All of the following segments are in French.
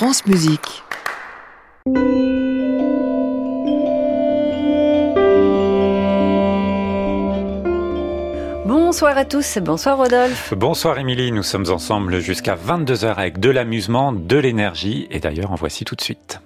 France Musique. Bonsoir à tous, bonsoir Rodolphe. Bonsoir Émilie, nous sommes ensemble jusqu'à 22h avec de l'amusement, de l'énergie et d'ailleurs en voici tout de suite.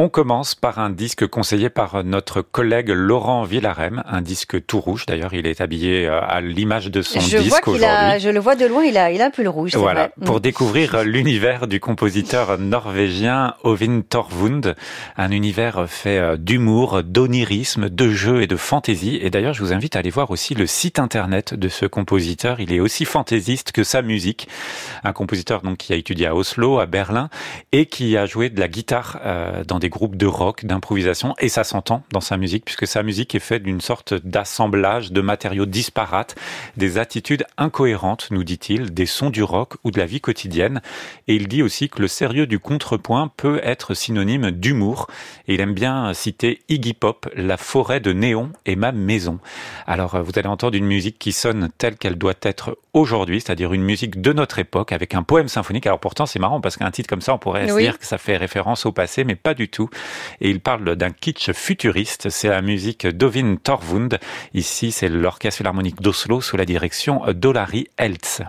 On commence par un disque conseillé par notre collègue Laurent Villarem, un disque tout rouge. D'ailleurs, il est habillé euh, à l'image de son je disque aujourd'hui. Je le vois de loin, il a, il a un pull rouge. Voilà, vrai. pour Mm. découvrir l'univers du compositeur norvégien Ovin Torvund, un univers fait euh, d'humour, d'onirisme, de jeu et de fantaisie. Et d'ailleurs, je vous invite à aller voir aussi le site internet de ce compositeur. Il est aussi fantaisiste que sa musique. Un compositeur donc qui a étudié à Oslo, à Berlin, et qui a joué de la guitare euh, dans des groupes de rock, d'improvisation, et ça s'entend dans sa musique, puisque sa musique est faite d'une sorte d'assemblage de matériaux disparates, des attitudes incohérentes, nous dit-il, des sons du rock ou de la vie quotidienne. Et il dit aussi que le sérieux du contrepoint peut être synonyme d'humour. Et il aime bien citer Iggy Pop, La forêt de néon et ma maison. Alors, vous allez entendre une musique qui sonne telle qu'elle doit être aujourd'hui, c'est-à-dire une musique de notre époque avec un poème symphonique. Alors pourtant, c'est marrant parce qu'un titre comme ça, on pourrait se dire que ça fait référence au passé, mais pas du tout. Et il parle d'un kitsch futuriste. C'est la musique d'Ovin Torvund. Ici, c'est l'Orchestre Philharmonique d'Oslo sous la direction d'Olari Eltz.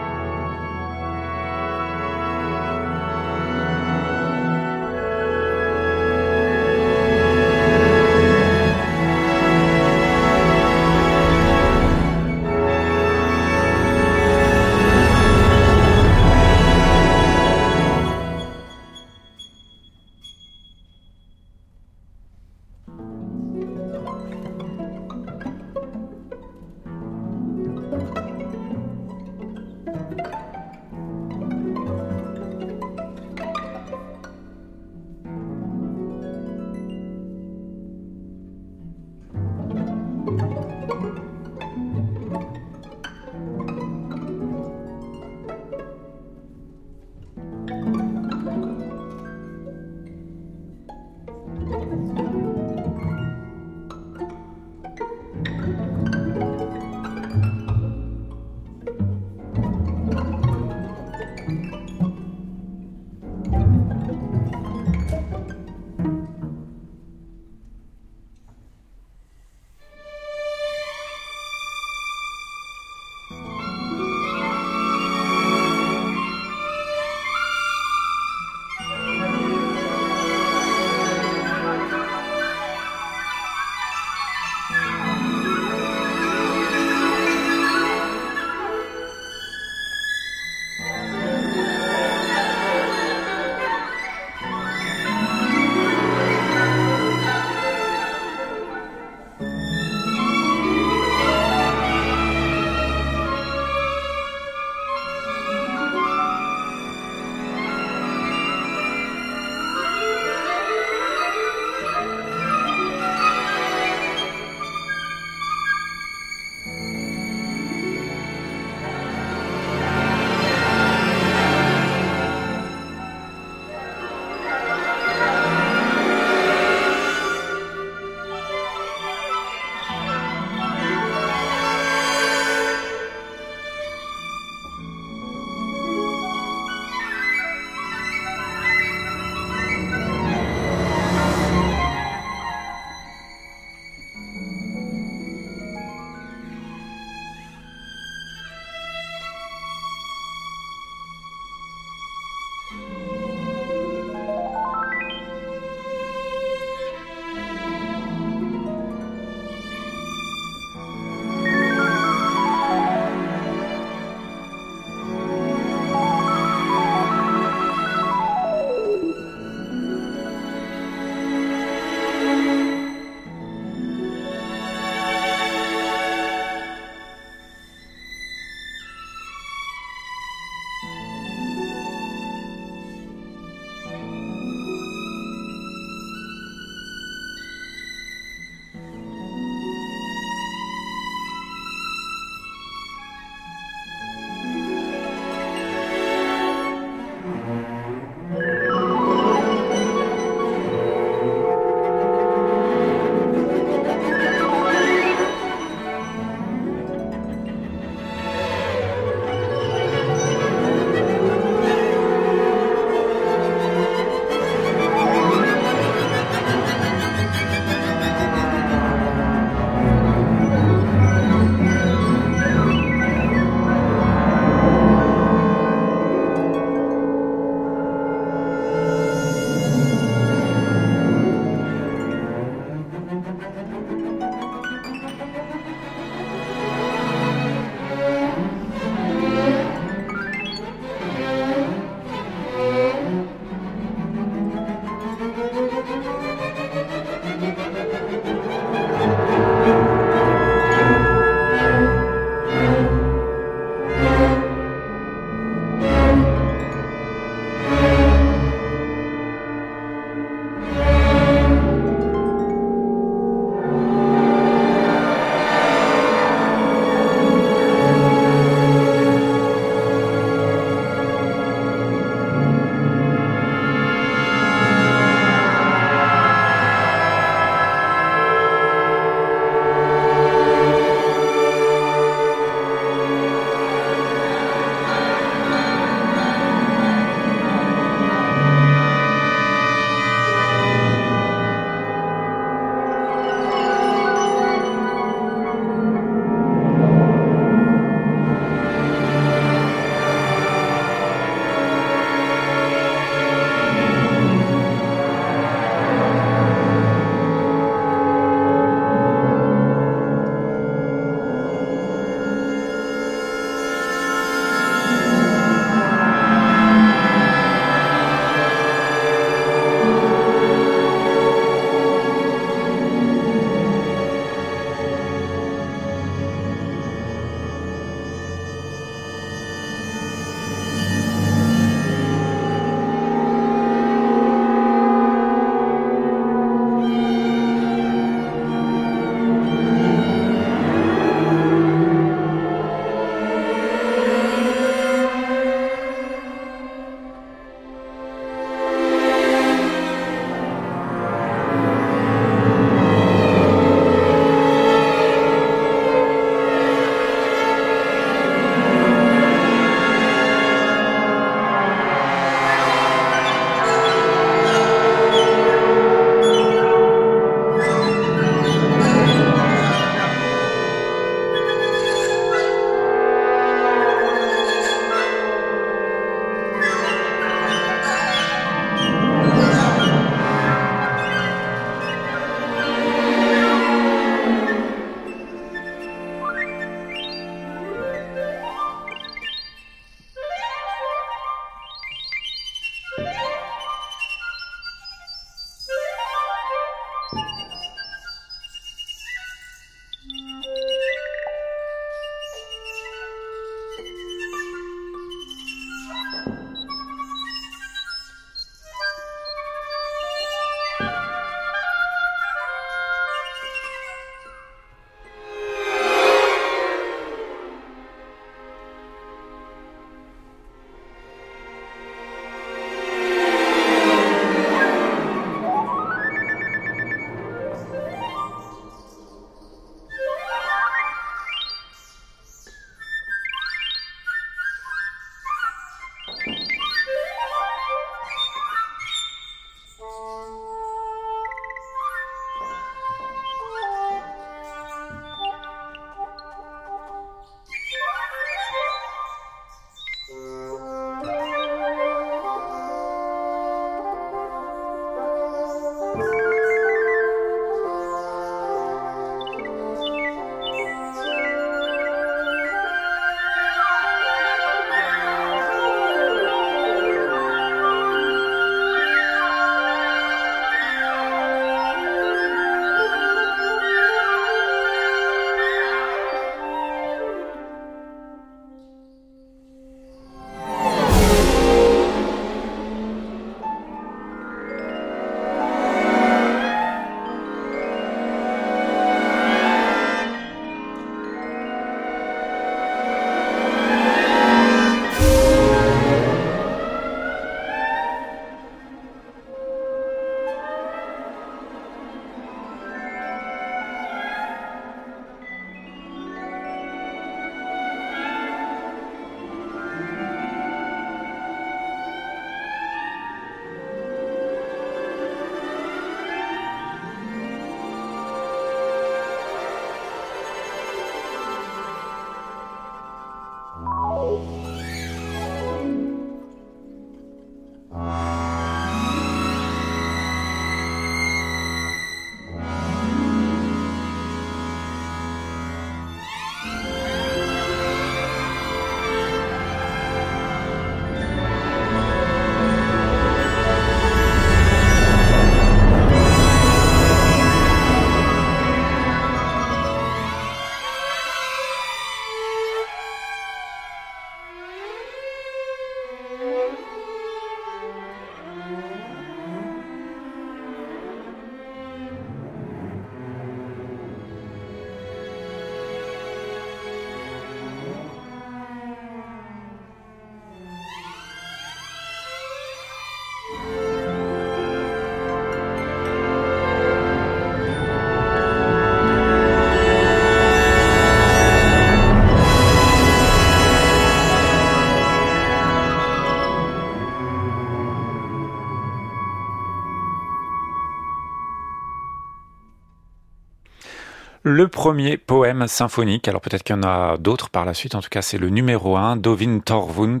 Le premier poème symphonique, alors peut-être qu'il y en a d'autres par la suite, en tout cas c'est le numéro 1, Dovin Torvund,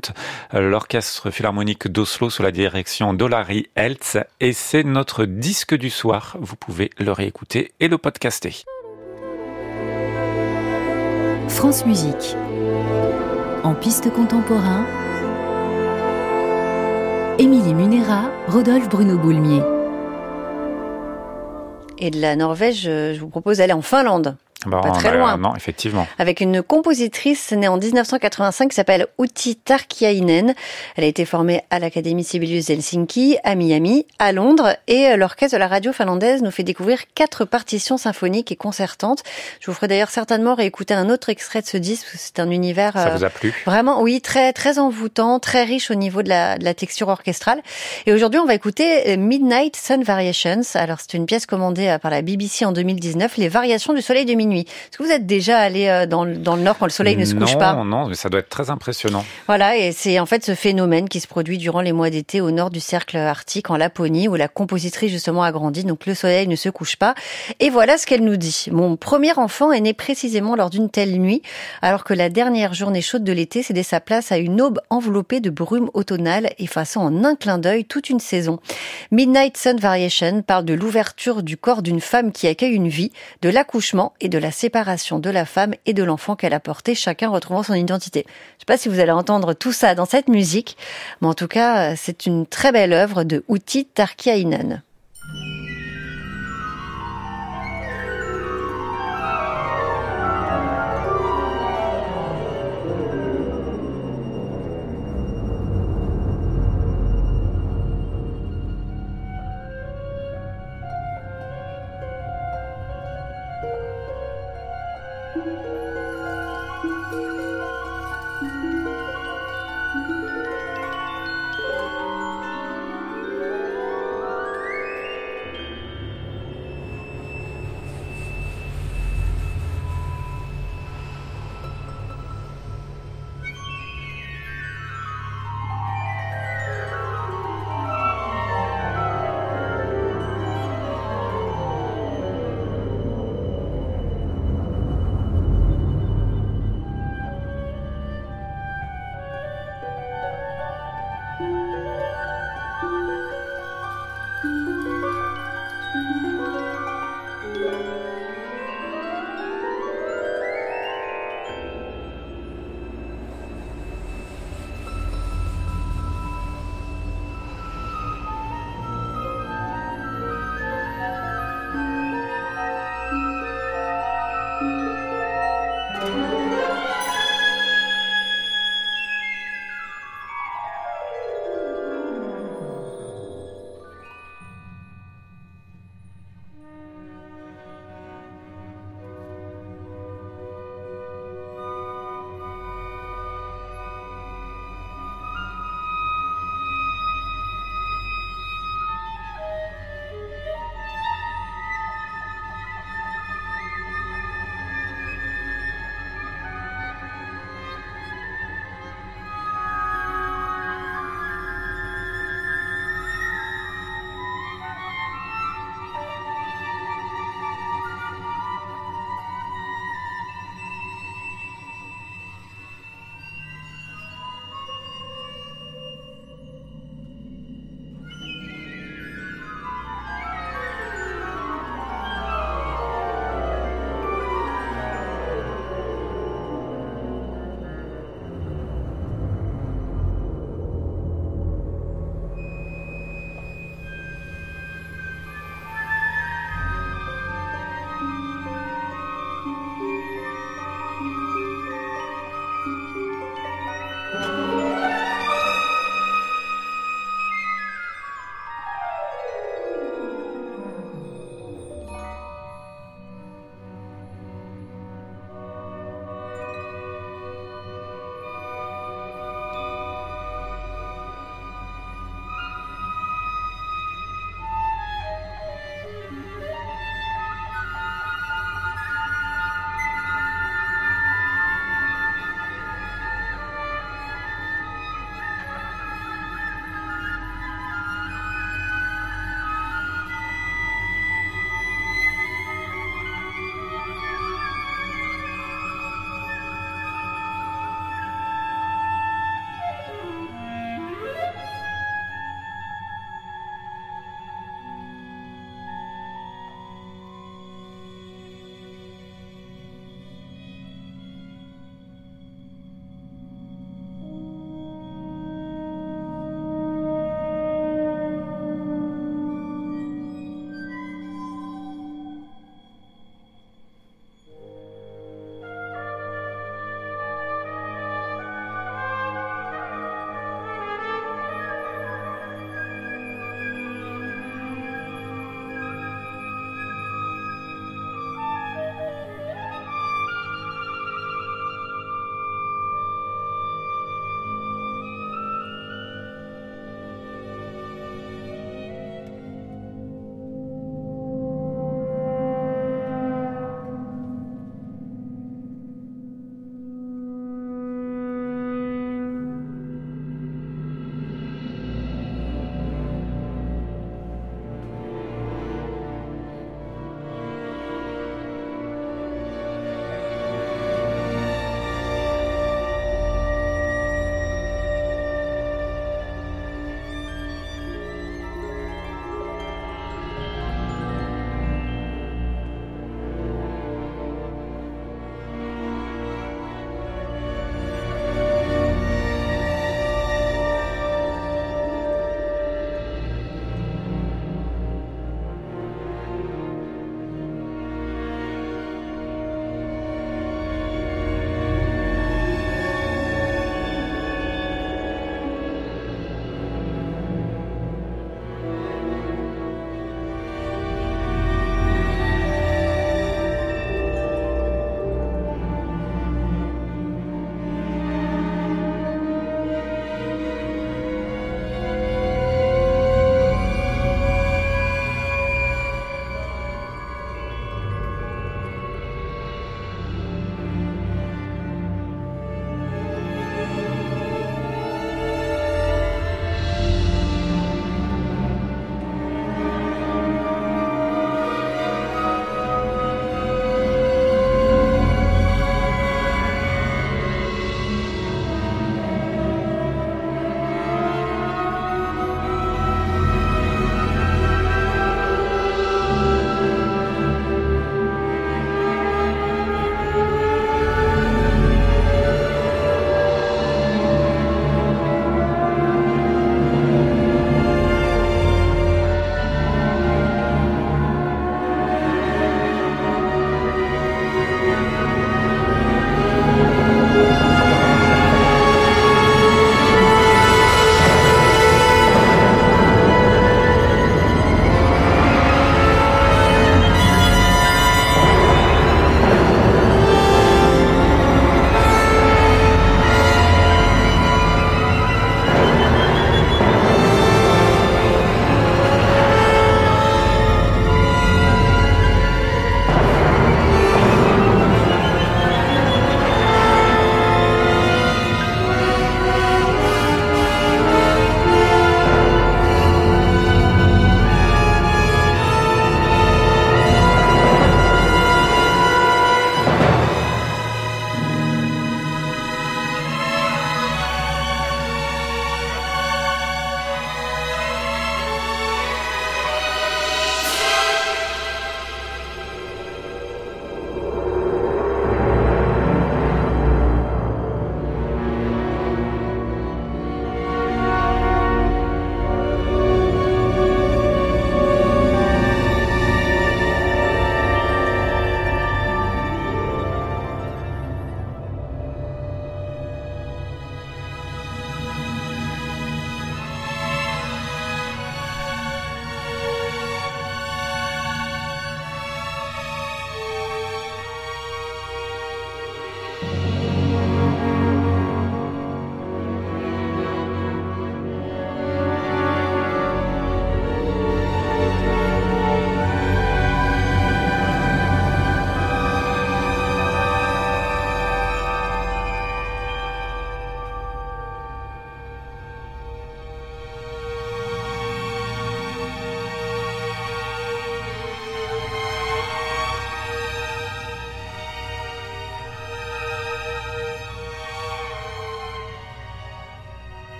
l'orchestre philharmonique d'Oslo sous la direction d'Olari Eltz, et c'est notre disque du soir, vous pouvez le réécouter et le podcaster. France Musique, en piste contemporain, Émilie Munera, Rodolphe Bruno Boulmier. Et de la Norvège, je vous propose d'aller en Finlande. Bah, pas très loin. Non, effectivement. Avec une compositrice née en 1985 qui s'appelle Utti Tarkiainen. Elle a été formée à l'Académie Sibelius d'Helsinki, à Miami, à Londres et l'orchestre de la radio finlandaise nous fait découvrir quatre partitions symphoniques et concertantes. Je vous ferai d'ailleurs certainement réécouter un autre extrait de ce disque parce que c'est un univers Ça vous a plu? vraiment oui très très envoûtant, très riche au niveau de la, de la texture orchestrale. Et aujourd'hui, on va écouter Midnight Sun Variations. Alors c'est une pièce commandée par la BBC en 2019, les variations du soleil de minuit. Est-ce que vous êtes déjà allé euh, dans, dans le nord quand le soleil ne se couche pas? Non, non, mais ça doit être très impressionnant. Voilà, et c'est en fait ce phénomène qui se produit durant les mois d'été au nord du cercle arctique, en Laponie, où la compositrice justement a grandi, donc le soleil ne se couche pas. Et voilà ce qu'elle nous dit. Mon premier enfant est né précisément lors d'une telle nuit, alors que la dernière journée chaude de l'été cédait sa place à une aube enveloppée de brume automnale, effaçant en un clin d'œil toute une saison. Midnight Sun Variation parle de l'ouverture du corps d'une femme qui accueille une vie, de l'accouchement et de la séparation de la femme et de l'enfant qu'elle a porté, chacun retrouvant son identité. Je ne sais pas si vous allez entendre tout ça dans cette musique, mais en tout cas, c'est une très belle œuvre de Uti Tarkiainen.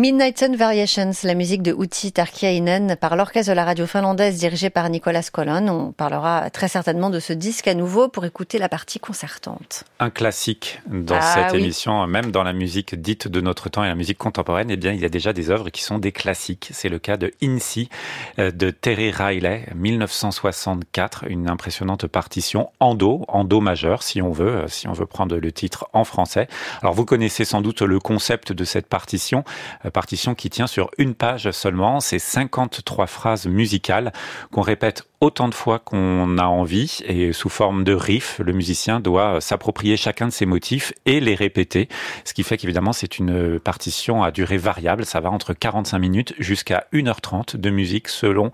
Midnight Sun Variations, la musique de Uti Tarkiainen par l'orchestre de la radio finlandaise dirigé par Nicolas Colon. On parlera très certainement de ce disque à nouveau pour écouter la partie concertante. Un classique dans ah cette émission, même dans la musique dite de notre temps et la musique contemporaine, eh bien, il y a déjà des œuvres qui sont des classiques. C'est le cas de Incy euh, de Terry Riley, 1964, une impressionnante partition en do, en do majeur, si on veut, euh, si on veut prendre le titre en français. Alors, vous connaissez sans doute le concept de cette partition. Partition qui tient sur une page seulement. C'est 53 phrases musicales qu'on répète autant de fois qu'on a envie et sous forme de riff, le musicien doit s'approprier chacun de ces motifs et les répéter. Ce qui fait qu'évidemment c'est une partition à durée variable, ça va entre 45 minutes jusqu'à 1h30 de musique selon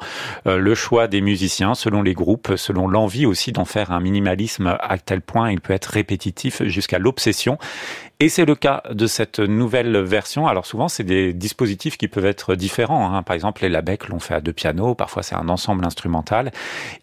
euh, le choix des musiciens, selon les groupes, selon l'envie aussi d'en faire un minimalisme à tel point il peut être répétitif jusqu'à l'obsession. Et c'est le cas de cette nouvelle version. Alors souvent, c'est des dispositifs qui peuvent être différents. Hein. Par exemple, les Labec l'ont fait à deux pianos, parfois c'est un ensemble instrumental.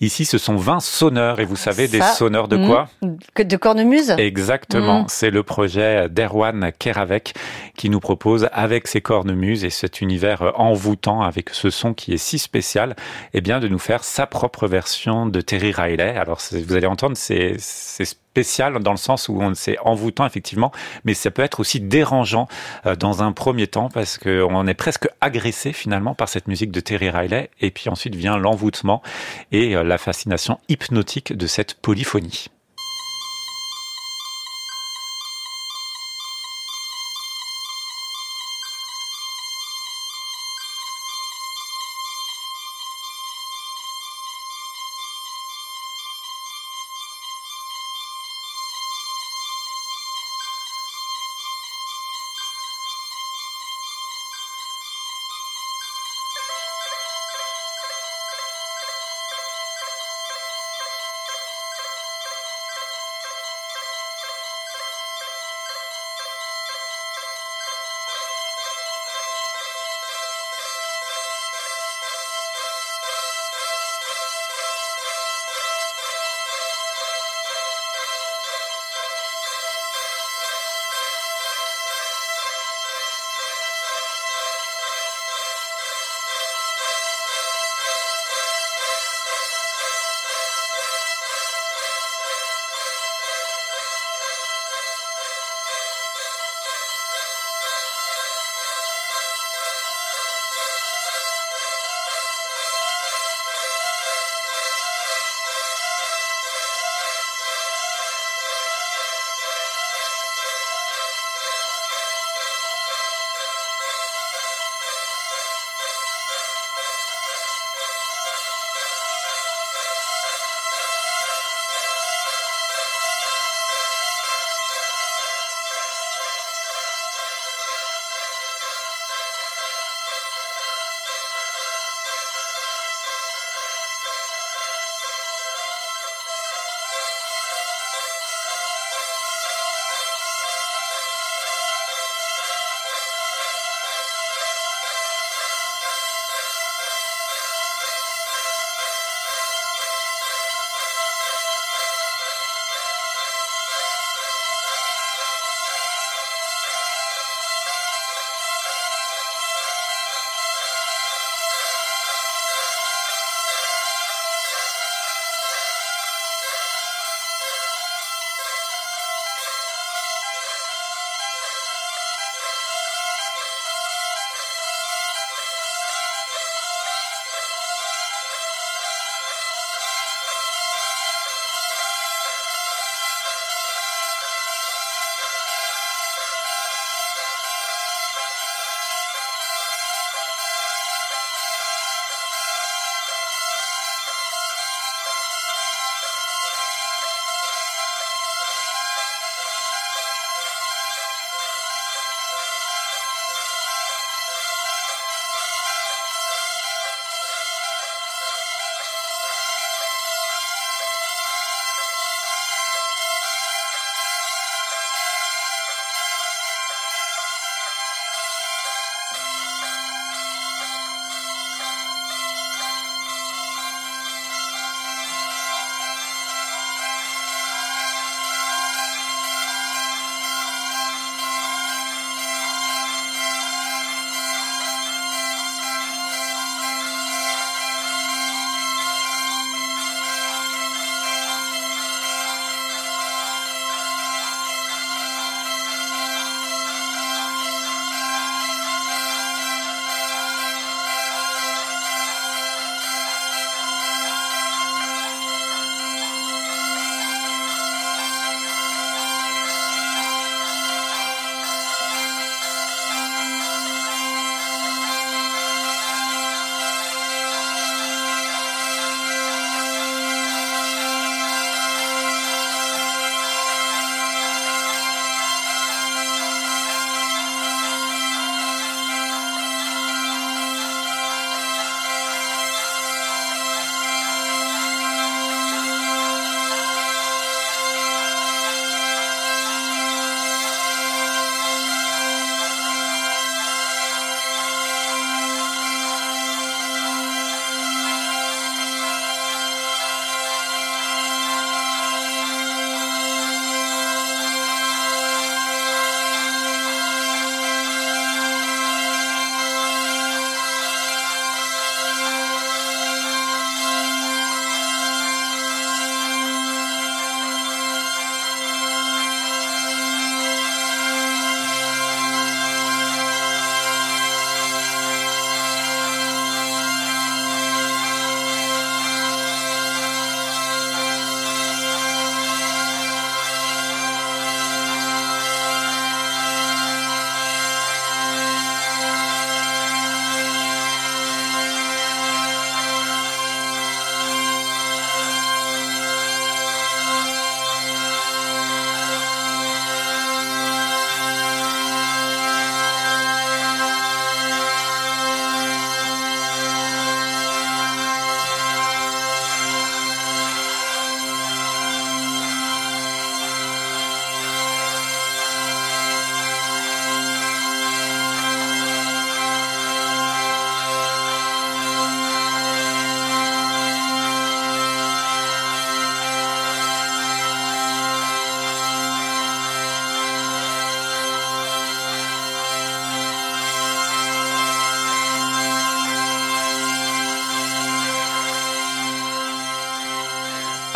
Ici, ce sont 20 sonneurs. Et vous savez, des sonneurs de quoi Que De cornemuse Exactement. Mm. C'est le projet d'Erwan Keravec qui nous propose, avec ses cornemuses et cet univers envoûtant, avec ce son qui est si spécial, eh bien, de nous faire sa propre version de Terry Riley. Alors, vous allez entendre, c'est spécial dans le sens où on c'est envoûtant effectivement, mais ça peut être aussi dérangeant euh, dans un premier temps parce qu'on est presque agressé finalement par cette musique de Terry Riley et puis ensuite vient l'envoûtement et euh, la fascination hypnotique de cette polyphonie.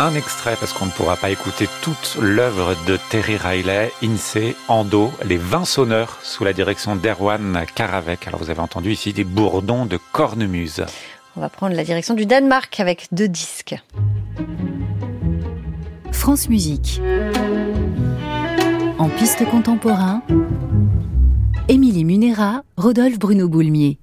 Un extrait parce qu'on ne pourra pas écouter toute l'œuvre de Terry Riley, INSEE, Ando, les 20 sonneurs sous la direction d'Erwan Karavec. Alors vous avez entendu ici des bourdons de cornemuse. On va prendre la direction du Danemark avec deux disques. France Musique. En piste contemporain, Émilie Munera, Rodolphe Bruno Boulmier.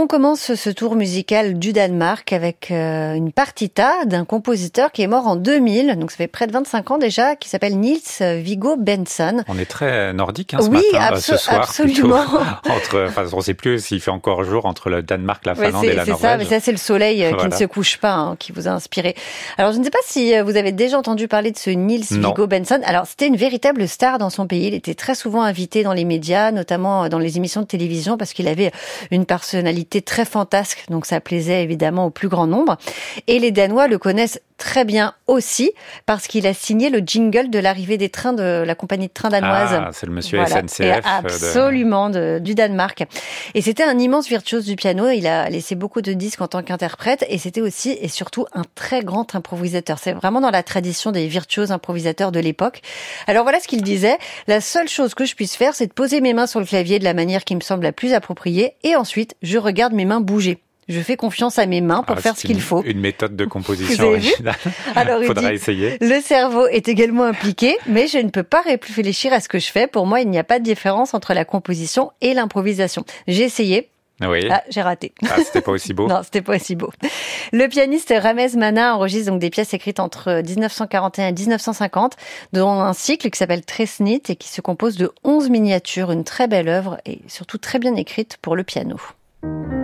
On commence ce tour musical du Danemark avec euh, une partita d'un compositeur qui est mort en 2000, donc ça fait près de 25 ans déjà, qui s'appelle Nils Viggo Benson. On est très nordique hein, ce oui, matin, ce soir absolument. entre, enfin, on ne sait plus s'il fait encore jour entre le Danemark, la Finlande et la Norvège. C'est ça, mais ça c'est le soleil euh, qui ne se couche pas, hein, qui vous a inspiré. Alors je ne sais pas si euh, vous avez déjà entendu parler de ce Nils Viggo Benson. Alors c'était une véritable star dans son pays. Il était très souvent invité dans les médias, notamment dans les émissions de télévision, parce qu'il avait une personnalité très fantasque, donc ça plaisait évidemment au plus grand nombre. Et les Danois le connaissent très bien aussi parce qu'il a signé le jingle de l'arrivée des trains de la compagnie de trains danoise. Ah, c'est le monsieur SNCF. Euh, absolument, du Danemark. Et c'était un immense virtuose du piano. Il a laissé beaucoup de disques en tant qu'interprète et c'était aussi et surtout un très grand improvisateur. C'est vraiment dans la tradition des virtuoses improvisateurs de l'époque. Alors voilà ce qu'il disait. La seule chose que je puisse faire, c'est de poser mes mains sur le clavier de la manière qui me semble la plus appropriée et ensuite je regarde mes mains bouger. Je fais confiance à mes mains pour ah, faire ce qu'il faut. Une méthode de composition originale. Alors, Faudra essayer. Le cerveau est également impliqué, mais je ne peux pas réfléchir à ce que je fais. Pour moi, il n'y a pas de différence entre la composition et l'improvisation. J'ai essayé, oui. Ah, j'ai raté. Ah, c'était pas aussi beau. non, c'était pas aussi beau. Le pianiste Ramez Mana enregistre donc des pièces écrites entre 1941 et 1950, dont un cycle qui s'appelle Tresnit et qui se compose de 11 miniatures, une très belle œuvre et surtout très bien écrite pour le piano. Thank you.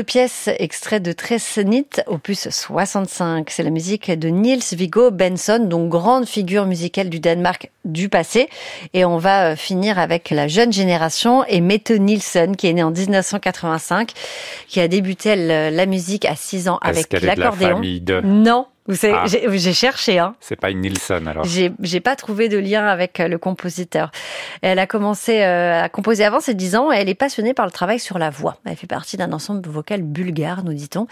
Deux pièces extraites de Tresnit, opus 65. C'est la musique de Niels Viggo Benson, donc grande figure musicale du Danemark du passé. Et on va euh, finir avec la jeune génération et Mette Nielsen, qui est née en 1985, qui a débuté la musique à 6 ans avec l'accordéon. Non, ah. J'ai cherché. Hein. C'est pas une Nilsson alors. J'ai pas trouvé de lien avec euh, le compositeur. Elle a commencé euh, à composer avant ses 10 ans et elle est passionnée par le travail sur la voix. Elle fait partie d'un ensemble vocal bulgare, nous dit-on.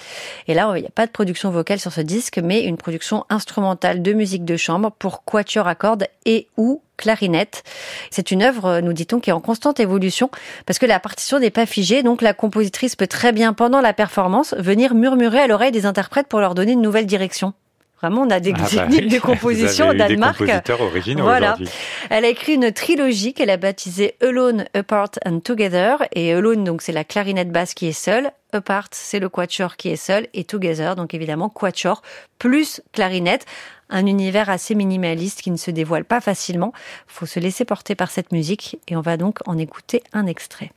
Et là, il n'y a pas de production vocale sur ce disque, mais une production instrumentale de musique de chambre pour quatuor à cordes et ou clarinette. C'est une œuvre, nous dit-on, qui est en constante évolution parce que la partition n'est pas figée, donc la compositrice peut très bien, pendant la performance, venir murmurer à l'oreille des interprètes pour leur donner une nouvelle direction. Vraiment, on a des ah bah techniques de composition au Danemark. voilà. Elle a écrit une trilogie qu'elle a baptisée Alone, Apart and Together. Et Alone, donc, c'est la clarinette basse qui est seule. Apart, c'est le quatuor qui est seul. Et Together, donc évidemment, quatuor plus clarinette. Un univers assez minimaliste qui ne se dévoile pas facilement. Faut se laisser porter par cette musique. Et on va donc en écouter un extrait.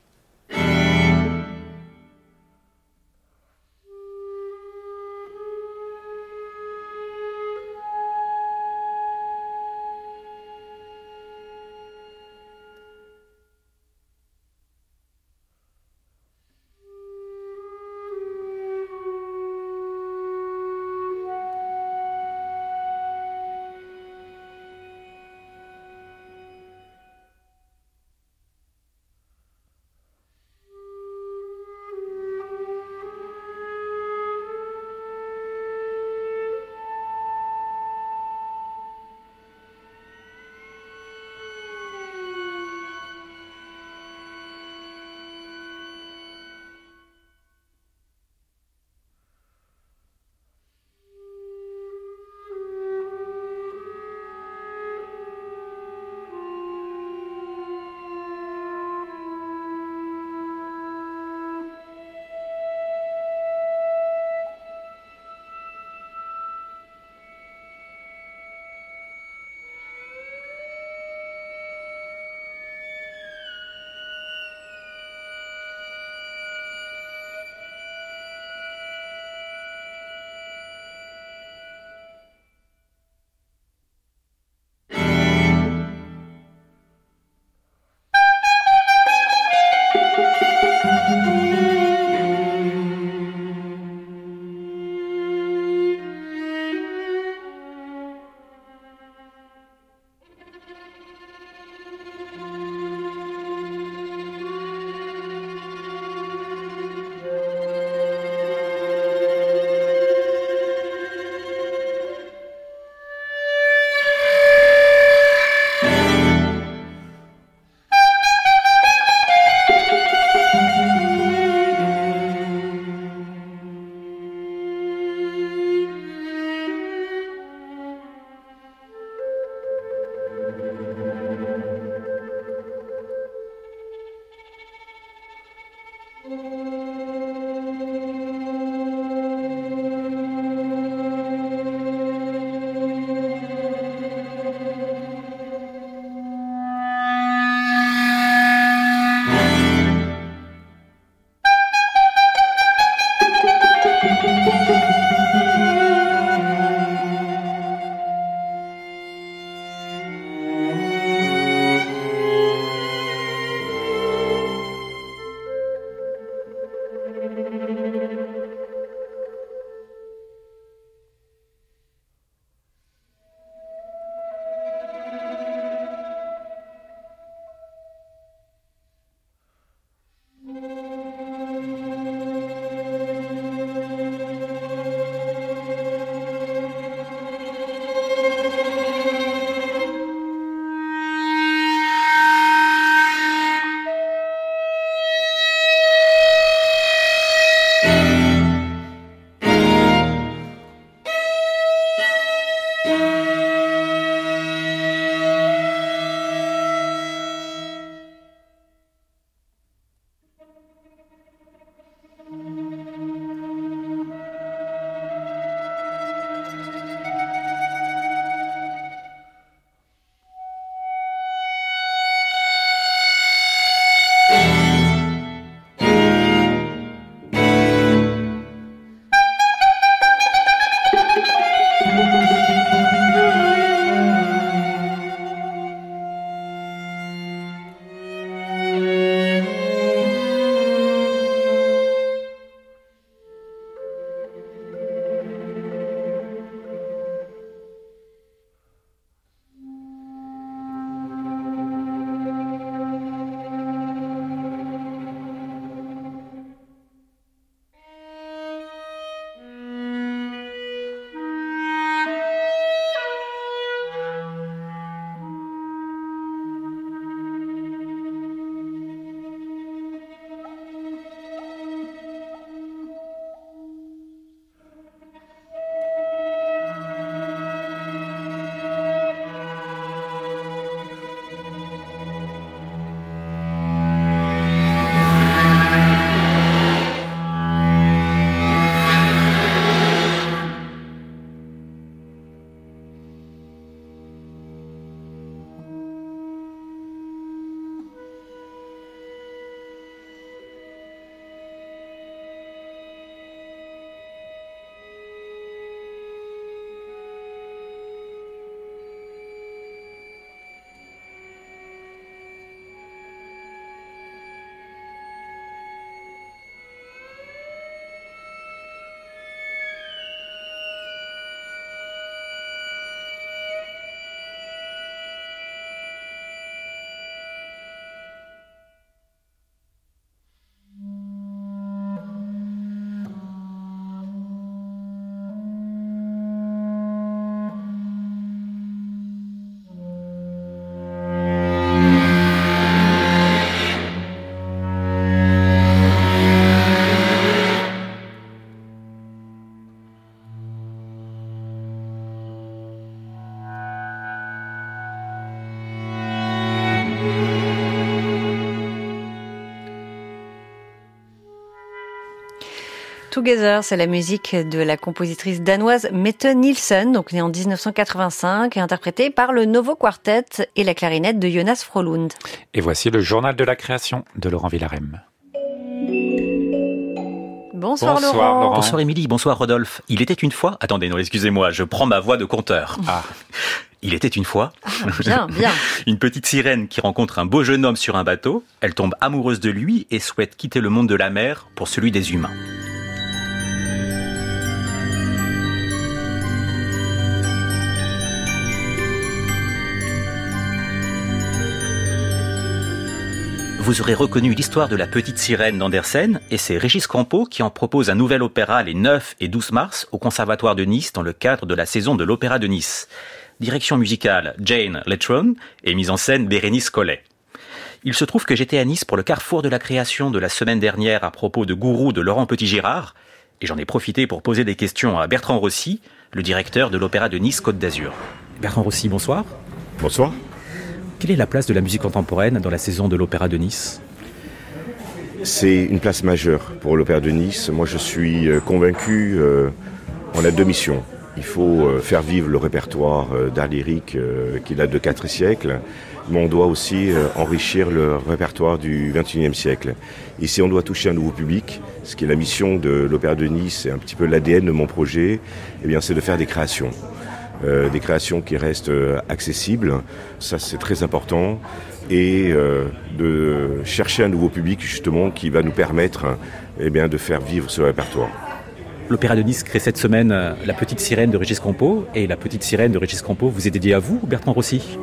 Together, c'est la musique de la compositrice danoise Mette Nielsen, donc née en 1985 et interprétée par le Novo Quartet et la clarinette de Jonas Frolund. Et voici le journal de la création de Laurent Villarem. Bonsoir, Laurent. Bonsoir Émilie, bonsoir Rodolphe. Il était une fois... Attendez, non, excusez-moi, je prends ma voix de conteur. Ah. Il était une fois ah, bien, bien. une petite sirène qui rencontre un beau jeune homme sur un bateau. Elle tombe amoureuse de lui et souhaite quitter le monde de la mer pour celui des humains. Vous aurez reconnu l'histoire de la petite sirène d'Andersen et c'est Régis Campo qui en propose un nouvel opéra les 9 et 12 mars au Conservatoire de Nice dans le cadre de la saison de l'Opéra de Nice. Direction musicale Jane Letron et mise en scène Bérénice Collet. Il se trouve que j'étais à Nice pour le carrefour de la création de la semaine dernière à propos de Gourou de Laurent Petit-Girard et j'en ai profité pour poser des questions à Bertrand Rossi, le directeur de l'Opéra de Nice Côte d'Azur. Bertrand Rossi, bonsoir. Bonsoir. Quelle est la place de la musique contemporaine dans la saison de l'Opéra de Nice? C'est une place majeure pour l'Opéra de Nice. Moi, je suis euh, convaincu, euh, on a deux missions. Il faut euh, faire vivre le répertoire d'art lyrique qui date de quatre siècles, mais on doit aussi enrichir le répertoire du XXIe siècle. Ici, on doit toucher un nouveau public, ce qui est la mission de l'Opéra de Nice, et un petit peu l'ADN de mon projet, eh c'est de faire des créations. Euh, des créations qui restent euh, accessibles, ça c'est très important, et euh, de chercher un nouveau public justement qui va nous permettre eh bien, de faire vivre ce répertoire. L'Opéra de Nice crée cette semaine La Petite Sirène de Régis Campo, et La Petite Sirène de Régis Campo vous est dédiée à vous, Bertrand Rossi?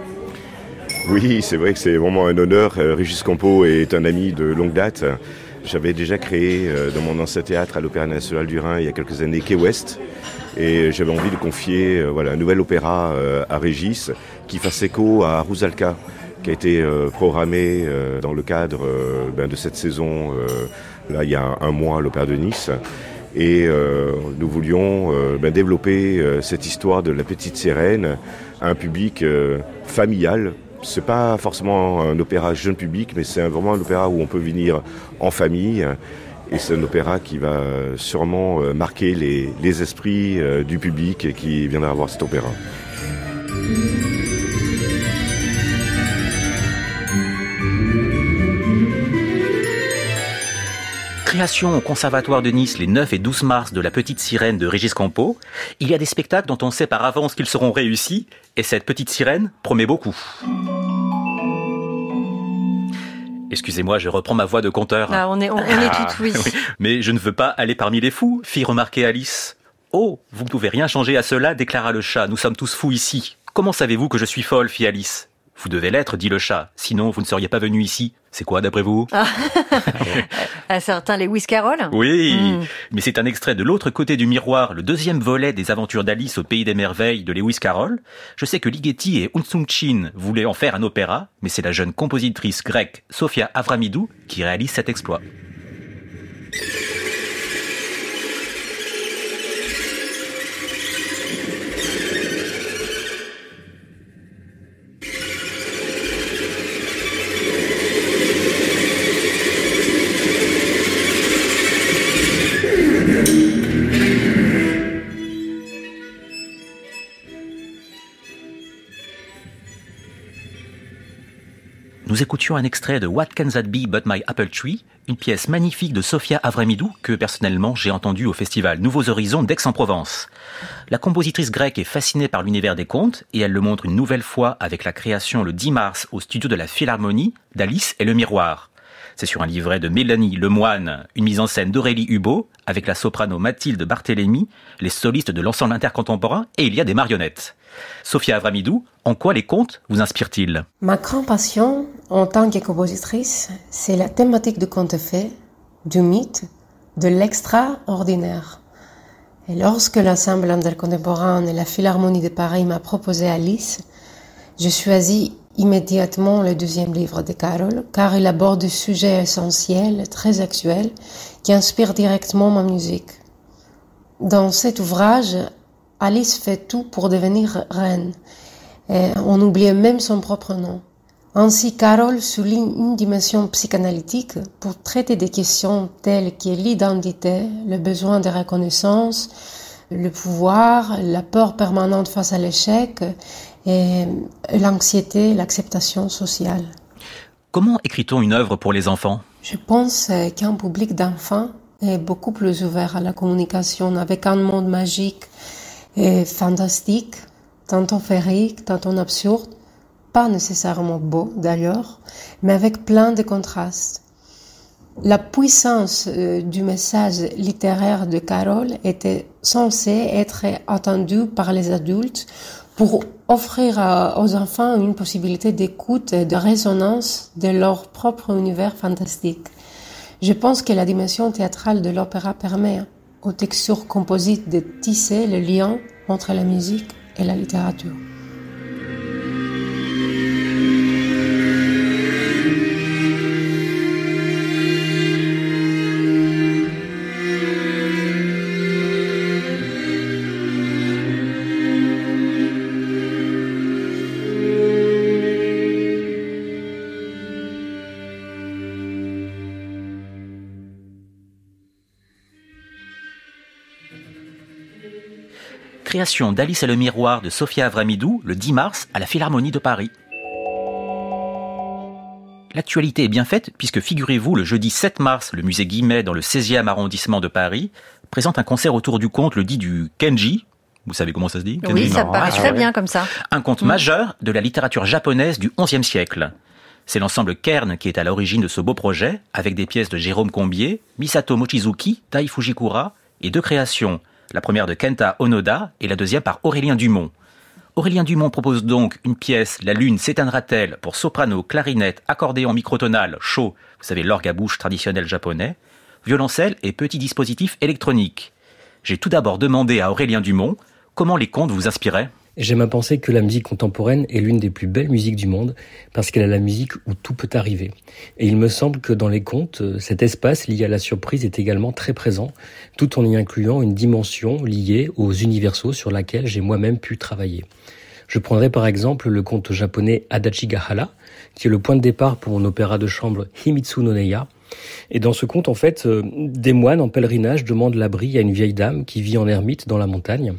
Oui, c'est vrai que c'est vraiment un honneur. Régis Campo est un ami de longue date. J'avais déjà créé dans mon ancien théâtre à l'Opéra National du Rhin il y a quelques années Quai West, et j'avais envie de confier euh, voilà, un nouvel opéra euh, à Régis qui fasse écho à Rusalka, qui a été euh, programmé dans le cadre ben, de cette saison, là il y a un mois à l'Opéra de Nice. Et nous voulions ben, développer cette histoire de la petite sirène à un public familial, c'est pas forcément un opéra jeune public, mais c'est vraiment un opéra où on peut venir en famille et c'est un opéra qui va sûrement euh, marquer les, esprits euh, du public qui viendra voir cet opéra. Création au Conservatoire de Nice les 9 et 12 mars de La Petite Sirène de Régis Campo. Il y a des spectacles dont on sait par avance qu'ils seront réussis, et cette petite sirène promet beaucoup. Excusez-moi, je reprends ma voix de conteur. Ah, on est, on, est ah, oui. Mais je ne veux pas aller parmi les fous, fit remarquer Alice. Oh, vous ne pouvez rien changer à cela, déclara le chat. Nous sommes tous fous ici. Comment savez-vous que je suis folle, fit Alice. Vous devez l'être, dit le chat. Sinon, vous ne seriez pas venu ici. C'est quoi, d'après vous ah. Un certain Lewis Carroll? Oui, hmm. mais c'est un extrait de l'autre côté du miroir, le deuxième volet des aventures d'Alice au Pays des Merveilles de Lewis Carroll. Je sais que Ligeti et Unsung Chin voulaient en faire un opéra, mais c'est la jeune compositrice grecque Sofia Avramidou qui réalise cet exploit. Nous écoutions un extrait de What Can That Be But My Apple Tree, une pièce magnifique de Sofia Avramidou que personnellement j'ai entendue au festival Nouveaux Horizons d'Aix-en-Provence. La compositrice grecque est fascinée par l'univers des contes et elle le montre une nouvelle fois avec la création le 10 mars au studio de la Philharmonie d'Alice et le Miroir. C'est sur un livret de Mélanie Lemoine, une mise en scène d'Aurélie Hubot, avec la soprano Mathilde Barthélémy, les solistes de l'ensemble intercontemporain, et il y a des marionnettes. Sophia Avramidou, en quoi les contes vous inspirent-ils? Ma grande passion en tant que compositrice, c'est la thématique du conte fait, du mythe, de l'extraordinaire. Et lorsque l'ensemble intercontemporain et la Philharmonie de Paris m'a proposé Alice, je choisis immédiatement le deuxième livre de Carole, car il aborde des sujets essentiels, très actuels, qui inspirent directement ma musique. Dans cet ouvrage, Alice fait tout pour devenir reine. Et on oublie même son propre nom. Ainsi, Carole souligne une dimension psychanalytique pour traiter des questions telles que l'identité, le besoin de reconnaissance, le pouvoir, la peur permanente face à l'échec et l'anxiété, l'acceptation sociale. Comment écrit-on une œuvre pour les enfants? Je pense qu'un public d'enfants est beaucoup plus ouvert à la communication avec un monde magique fantastique, tantôt féerique, tantôt absurde, pas nécessairement beau d'ailleurs, mais avec plein de contrastes. La puissance euh, du message littéraire de Carole était censée être attendue par les adultes pour offrir aux enfants une possibilité d'écoute et de résonance de leur propre univers fantastique. Je pense que la dimension théâtrale de l'opéra permet aux textures composites de tisser le lien entre la musique et la littérature. Création d'Alice et le miroir de Sophia Avramidou le 10 mars à la Philharmonie de Paris. L'actualité est bien faite puisque figurez-vous, le jeudi 7 mars, le musée Guimet dans le 16e arrondissement de Paris présente un concert autour du conte, le dit du Kenji. Vous savez comment ça se dit Oui, ça paraît très bien comme ça. Un conte mm. majeur de la littérature japonaise du XIe siècle. C'est l'ensemble Kern qui est à l'origine de ce beau projet, avec des pièces de Jérôme Combier, Misato Mochizuki, Tai Fujikura et deux créations, la première de Kenta Onoda et la deuxième par Aurélien Dumont. Aurélien Dumont propose donc une pièce La Lune s'éteindra-t-elle pour soprano, clarinette, accordéon microtonal, chaud, vous savez l'orgue à bouche traditionnel japonais, violoncelle et petit dispositif électronique. J'ai tout d'abord demandé à Aurélien Dumont comment les contes vous inspiraient. J'aime à penser que la musique contemporaine est l'une des plus belles musiques du monde parce qu'elle a la musique où tout peut arriver. Et il me semble que dans les contes, euh, cet espace lié à la surprise est également très présent, tout en y incluant une dimension liée aux universaux sur laquelle j'ai moi-même pu travailler. Je prendrai par exemple le conte japonais Adachi Gahara, qui est le point de départ pour mon opéra de chambre Himitsu no Neya. Et dans ce conte, en fait, euh, des moines en pèlerinage demandent l'abri à une vieille dame qui vit en ermite dans la montagne.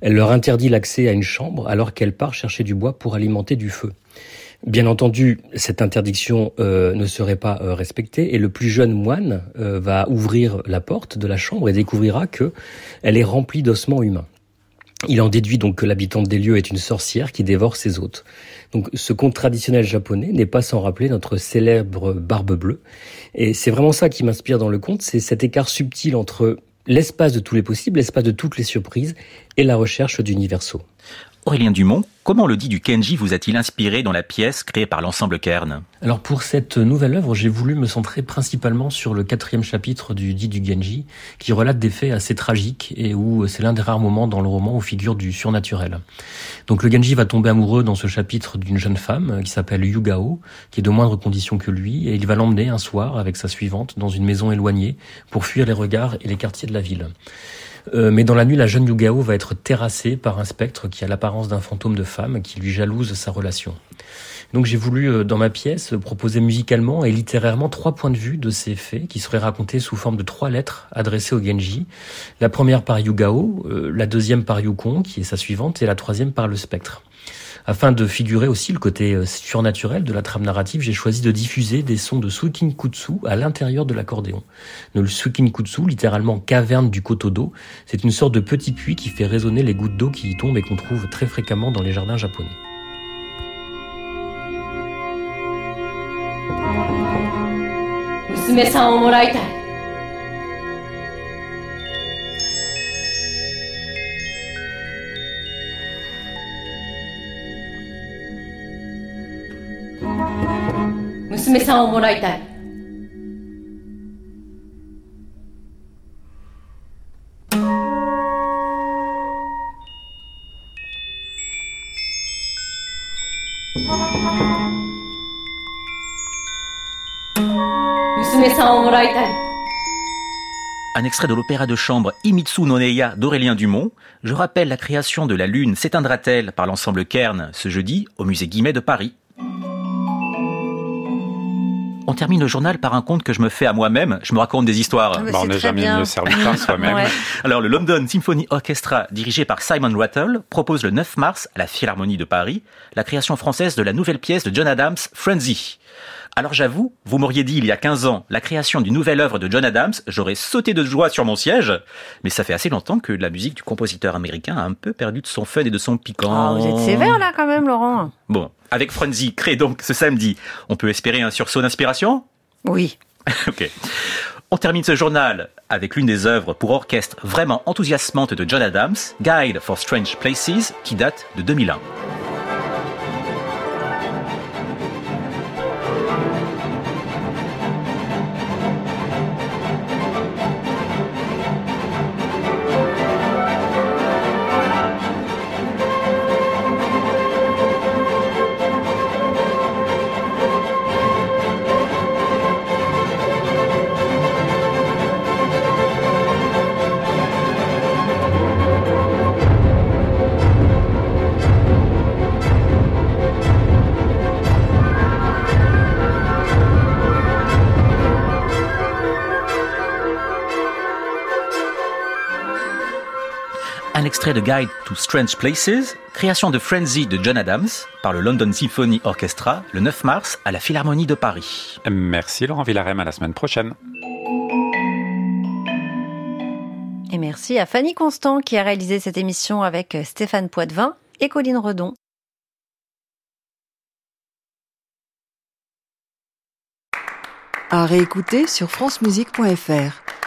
Elle leur interdit l'accès à une chambre alors qu'elle part chercher du bois pour alimenter du feu. Bien entendu, cette interdiction euh, ne serait pas euh, respectée et le plus jeune moine euh, va ouvrir la porte de la chambre et découvrira que elle est remplie d'ossements humains. Il en déduit donc que l'habitante des lieux est une sorcière qui dévore ses hôtes. Donc ce conte traditionnel japonais n'est pas sans rappeler notre célèbre barbe bleue. Et c'est vraiment ça qui m'inspire dans le conte, c'est cet écart subtil entre l'espace de tous les possibles, l'espace de toutes les surprises et la recherche d'universaux. Aurélien Dumont, comment le dit du Kenji vous a-t-il inspiré dans la pièce créée par l'ensemble Kern Alors pour cette nouvelle œuvre, j'ai voulu me centrer principalement sur le quatrième chapitre du dit du Genji, qui relate des faits assez tragiques et où c'est l'un des rares moments dans le roman où figure du surnaturel. Donc le Genji va tomber amoureux dans ce chapitre d'une jeune femme qui s'appelle Yugao, qui est de moindres conditions que lui, et il va l'emmener un soir avec sa suivante dans une maison éloignée pour fuir les regards et les quartiers de la ville. Euh, mais dans la nuit, la jeune Yugao va être terrassée par un spectre qui a l'apparence d'un fantôme de femme qui lui jalouse sa relation. Donc j'ai voulu, euh, dans ma pièce, proposer musicalement et littérairement trois points de vue de ces faits qui seraient racontés sous forme de trois lettres adressées au Genji. La première par Yugao, euh, la deuxième par Yukon, qui est sa suivante, et la troisième par le spectre. Afin de figurer aussi le côté euh, surnaturel de la trame narrative, j'ai choisi de diffuser des sons de Kutsu à l'intérieur de l'accordéon. Le Kutsu, littéralement caverne du kotodo, c'est une sorte de petit puits qui fait résonner les gouttes d'eau qui y tombent et qu'on trouve très fréquemment dans les jardins japonais. Un extrait de l'opéra de chambre Imitsu no Neya d'Aurélien Dumont. Je rappelle la création de La Lune s'éteindra-t-elle par l'ensemble Kern ce jeudi au musée Guimet de Paris. On termine le journal par un conte que je me fais à moi-même. Je me raconte des histoires. Ah, bah, on n'est jamais bien. mieux servi par soi-même. Ouais. Alors, le London Symphony Orchestra, dirigé par Simon Rattle, propose le 9 mars à la Philharmonie de Paris la création française de la nouvelle pièce de John Adams, Frenzy. Alors j'avoue, vous m'auriez dit il y a 15 ans la création d'une nouvelle œuvre de John Adams, j'aurais sauté de joie sur mon siège, mais ça fait assez longtemps que la musique du compositeur américain a un peu perdu de son fun et de son piquant. Ah, vous êtes sévère là quand même, Laurent. Bon, avec Frenzy, créé donc ce samedi, on peut espérer un sursaut d'inspiration? Oui. Ok. On termine ce journal avec l'une des œuvres pour orchestre vraiment enthousiasmantes de John Adams, Guide for Strange Places, qui date de 2001. De Guide to Strange Places, création de Frenzy de John Adams par le London Symphony Orchestra le 9 mars à la Philharmonie de Paris. Merci Laurent Villarem, à la semaine prochaine. Et merci à Fanny Constant qui a réalisé cette émission avec Stéphane Poitvin et Colline Redon. À réécouter sur francemusique.fr.